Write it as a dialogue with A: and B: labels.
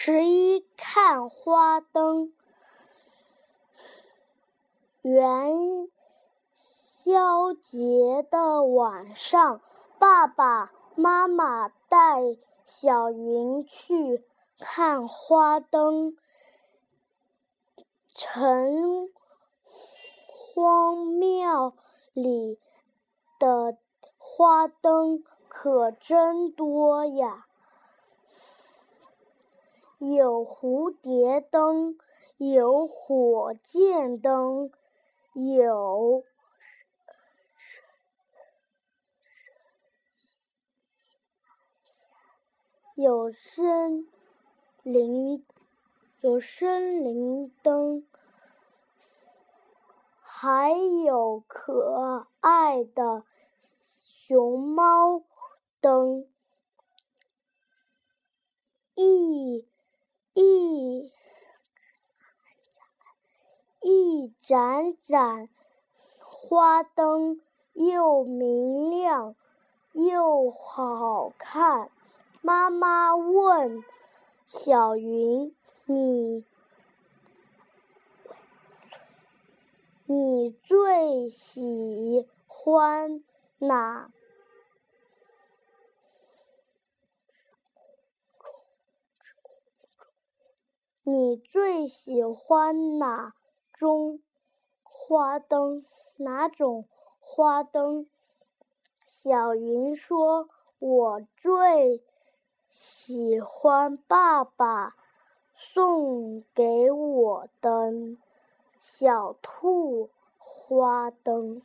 A: 十一看花灯。元宵节的晚上，爸爸妈妈带小云去看花灯。城隍庙里的花灯可真多呀！有蝴蝶灯，有火箭灯，有有森林有森林灯，还有可爱的熊猫灯。一一一盏盏花灯又明亮又好看。妈妈问小云：“你你最喜欢哪？”你最喜欢哪中花灯？哪种花灯？小云说：“我最喜欢爸爸送给我的小兔花灯。”